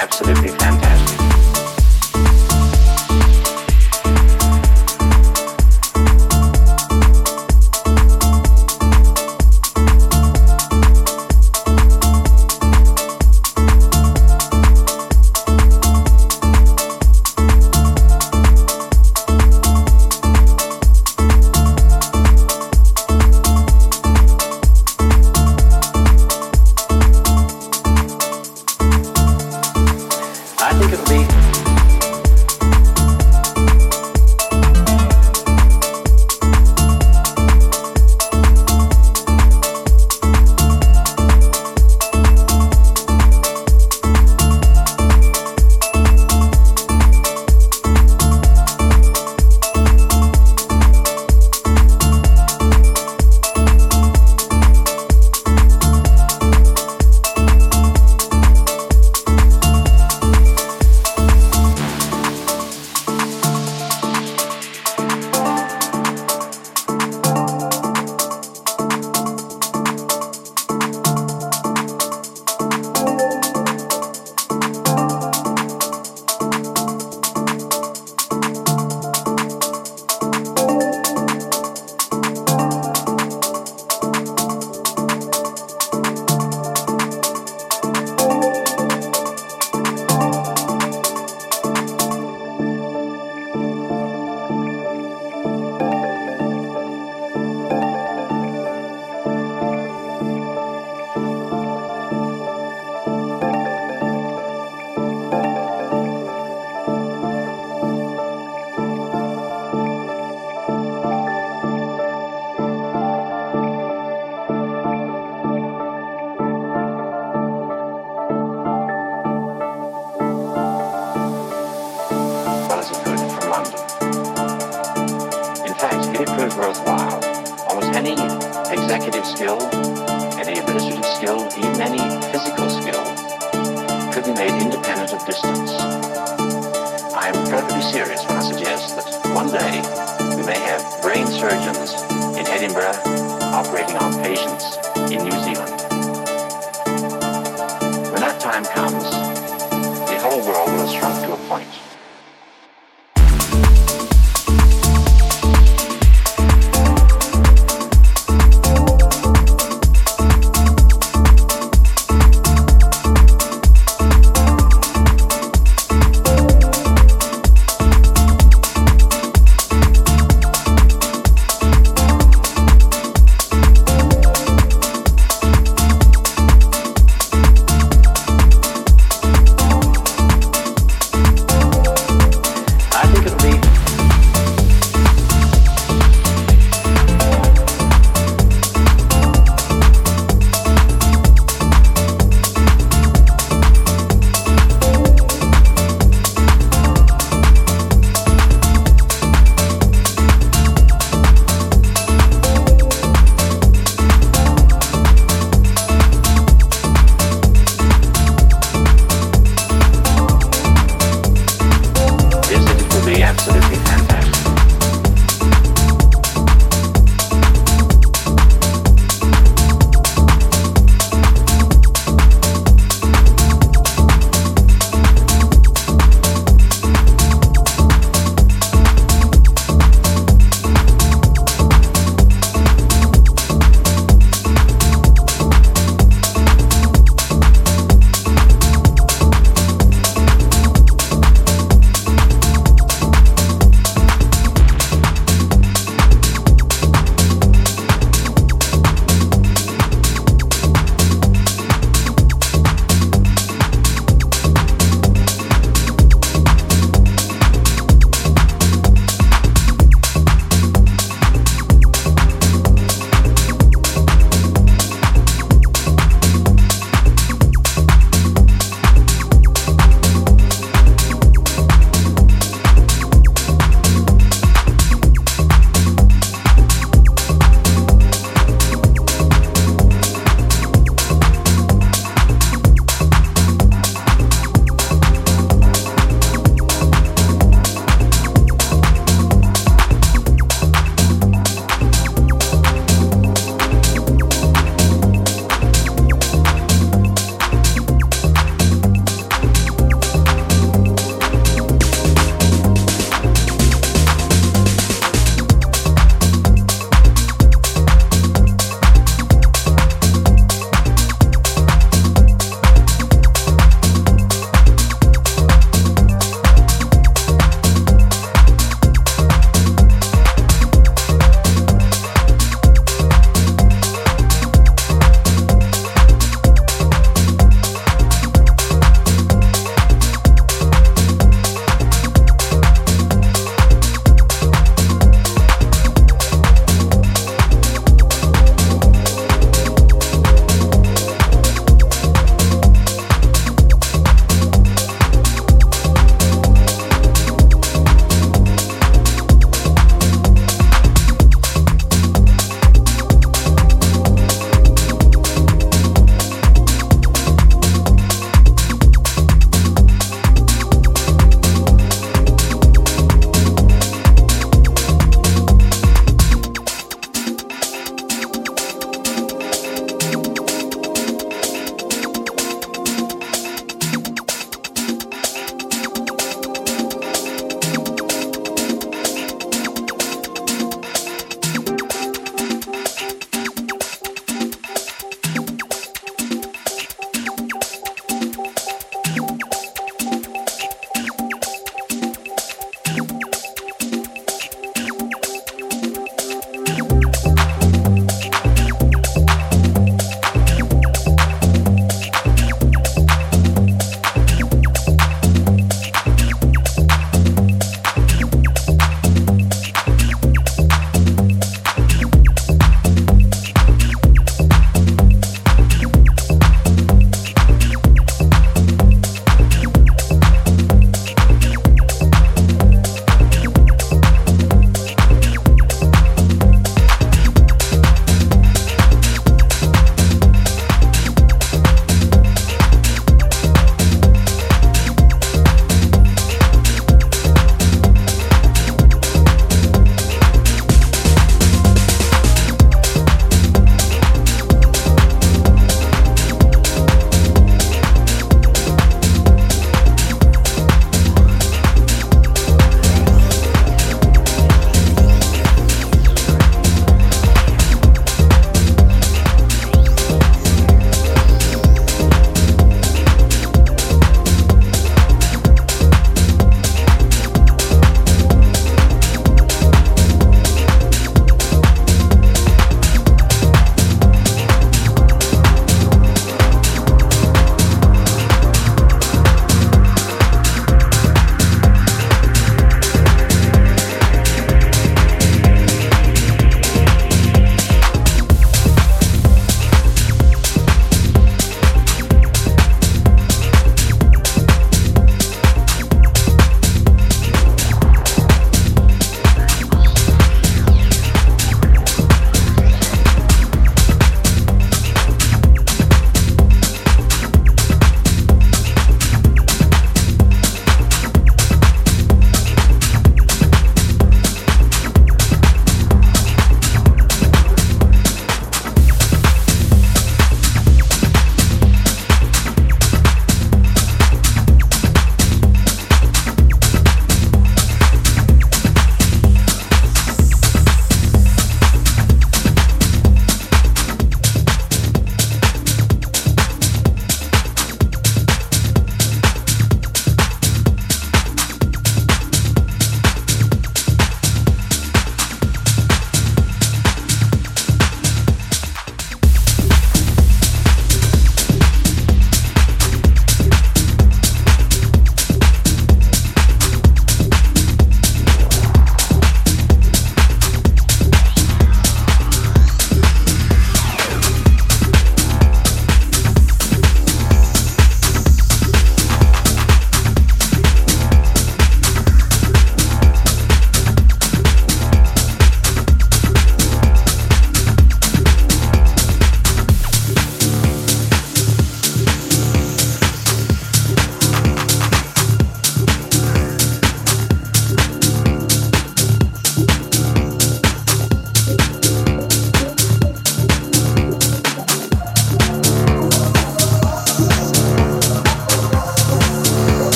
absolute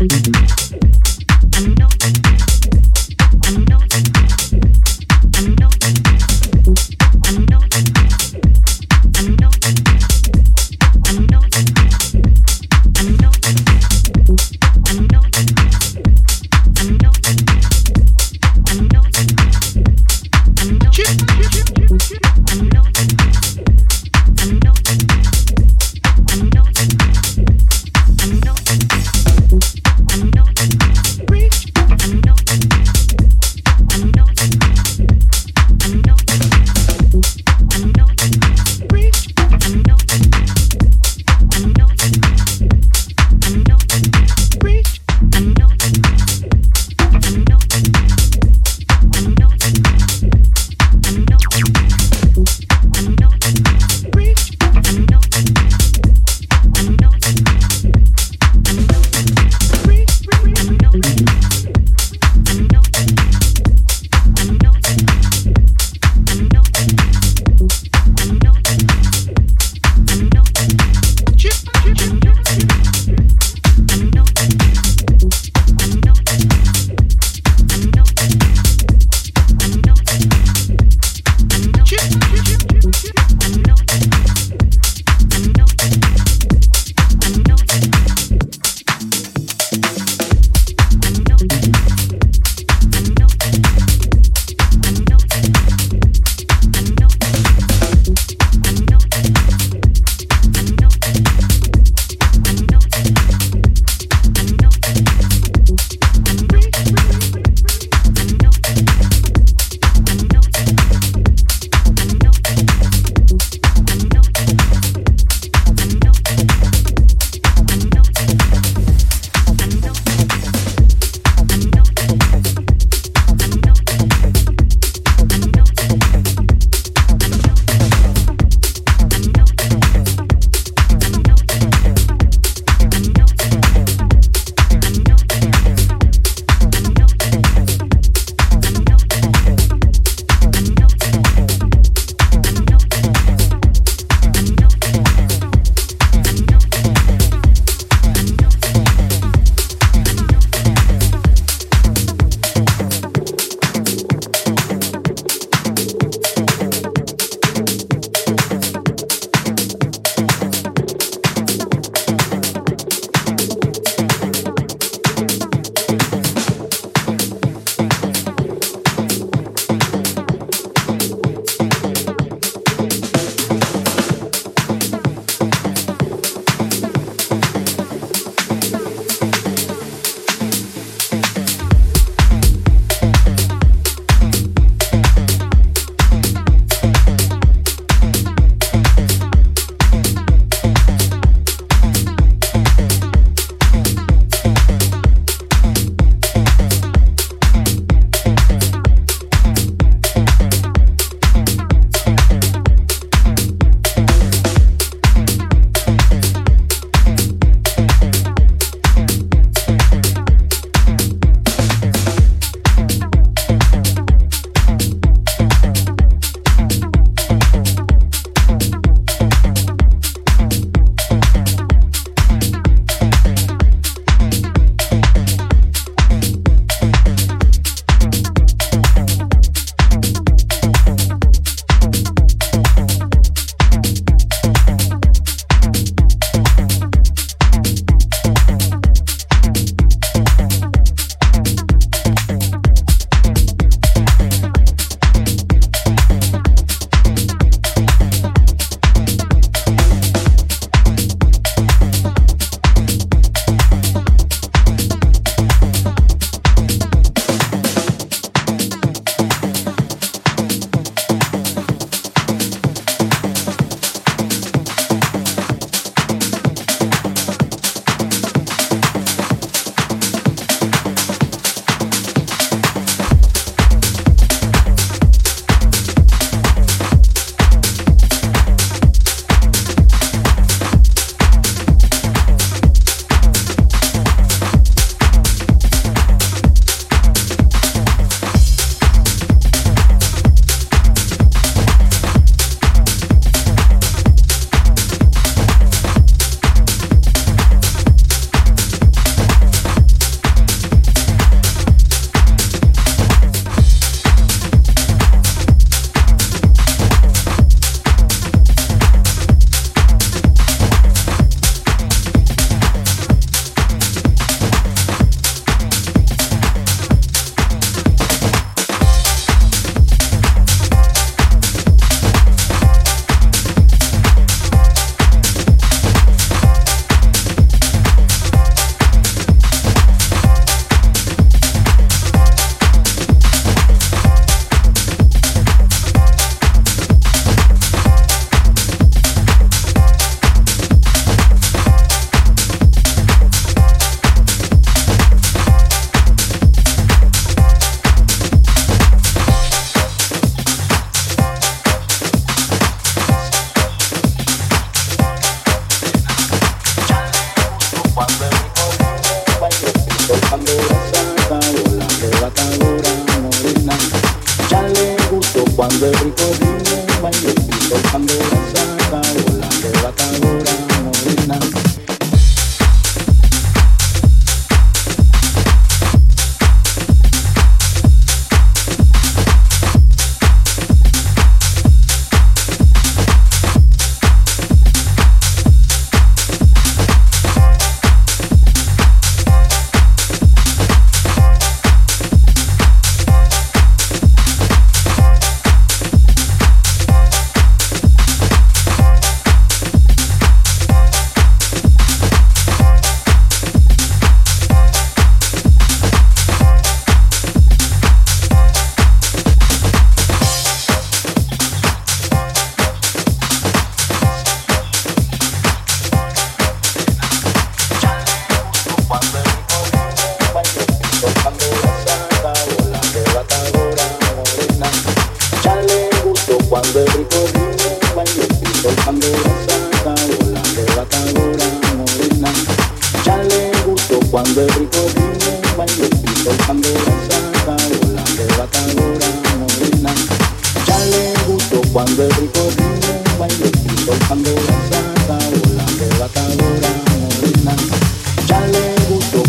I know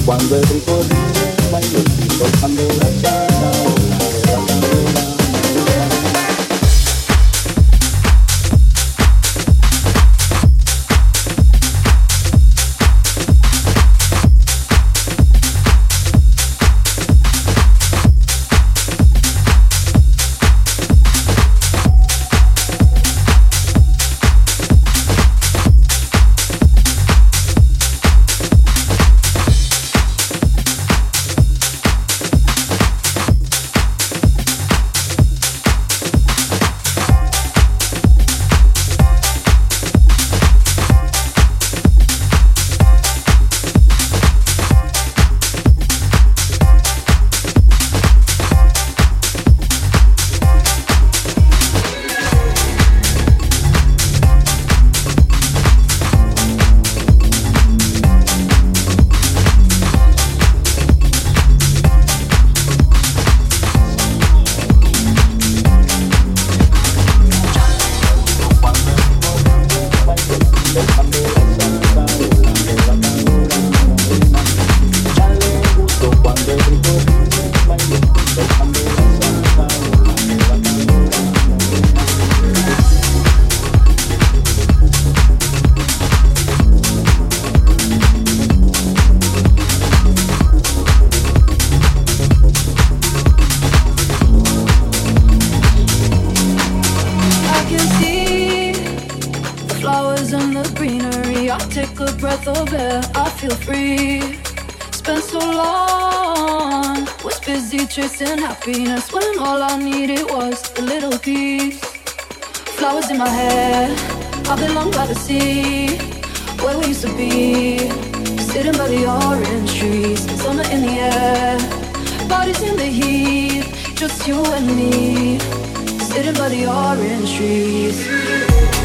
Cuando el rico ríe, baila el cuando la cara. flowers in my hair. I've been long by the sea, where we used to be, sitting by the orange trees. Summer in the air, bodies in the heat, just you and me, sitting by the orange trees.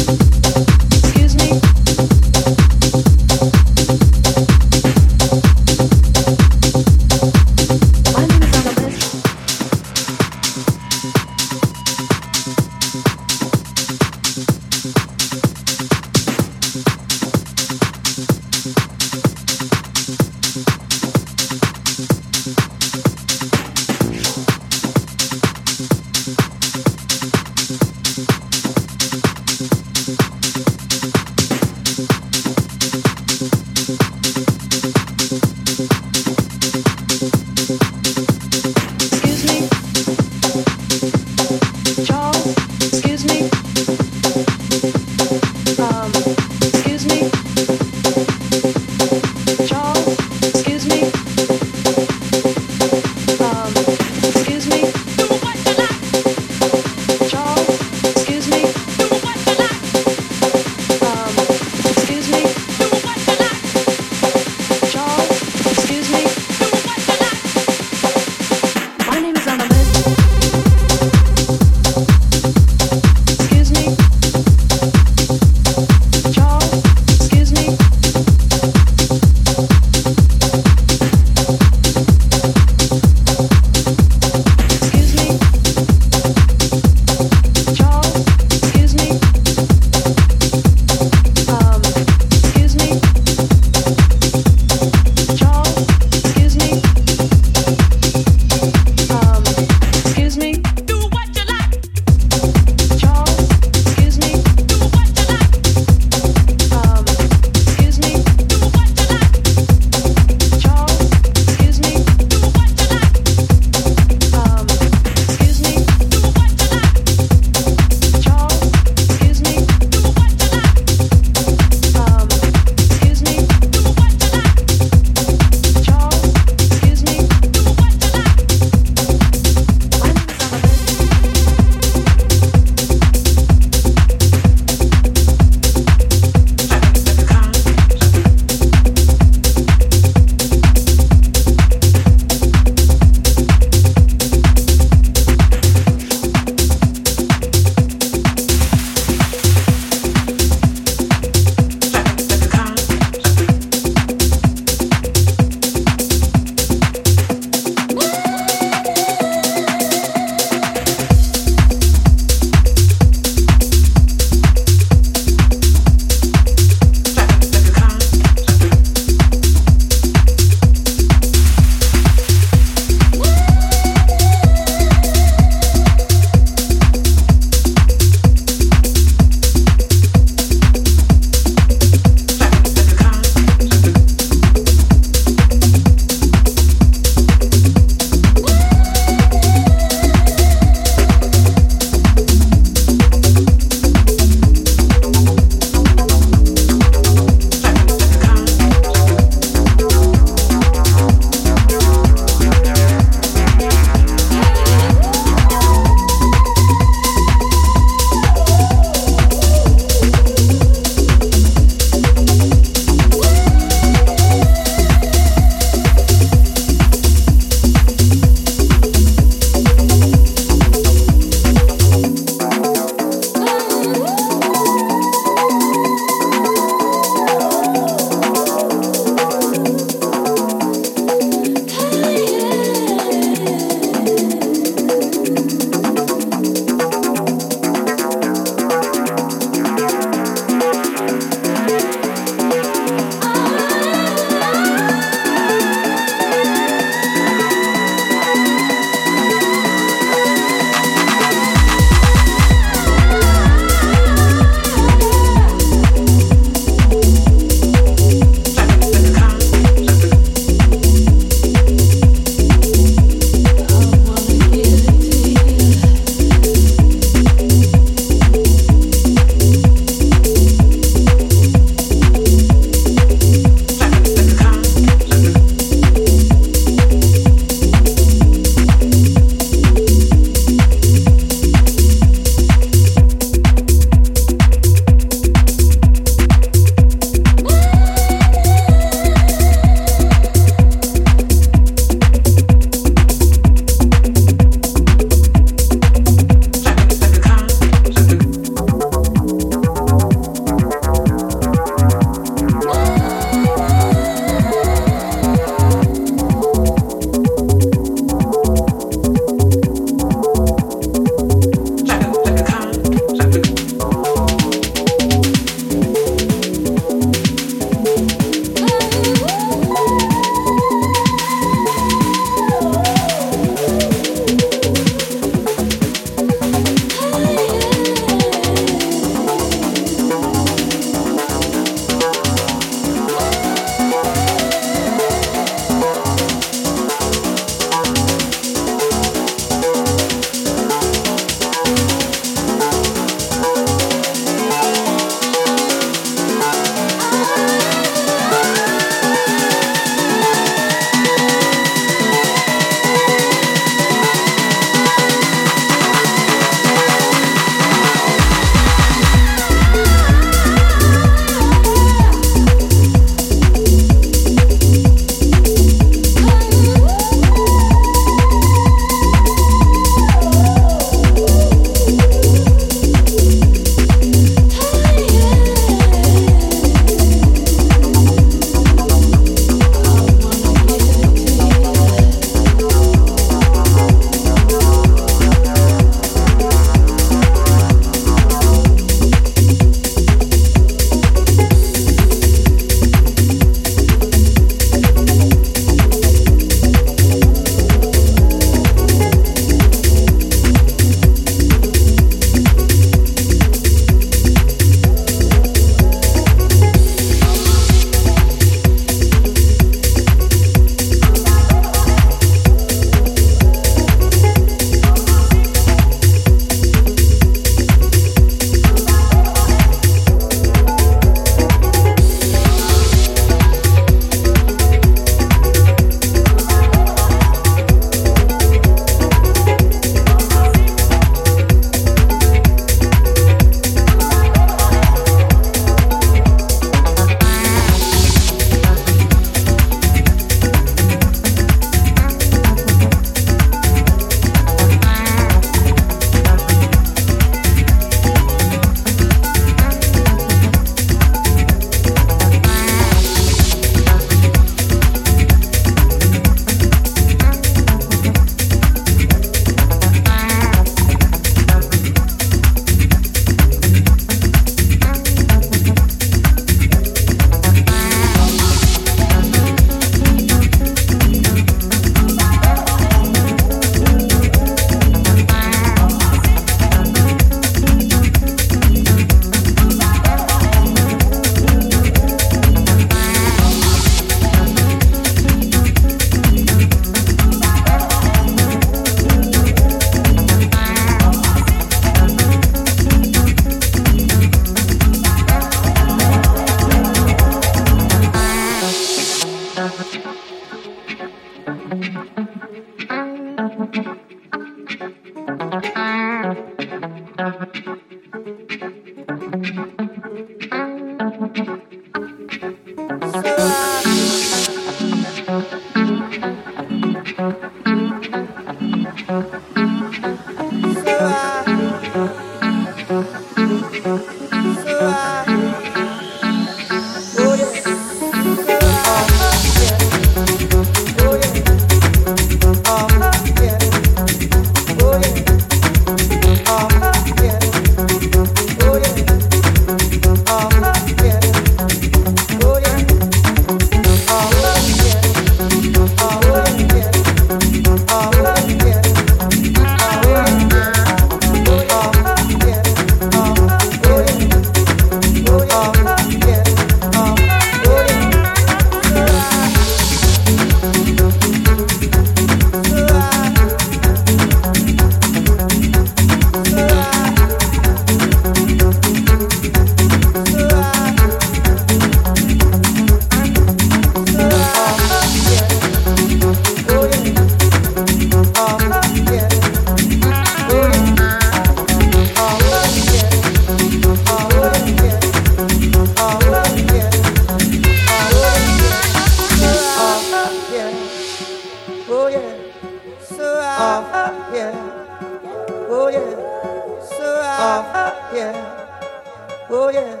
oh yeah,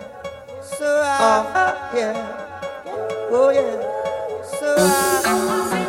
so I, yeah, oh yeah, so I.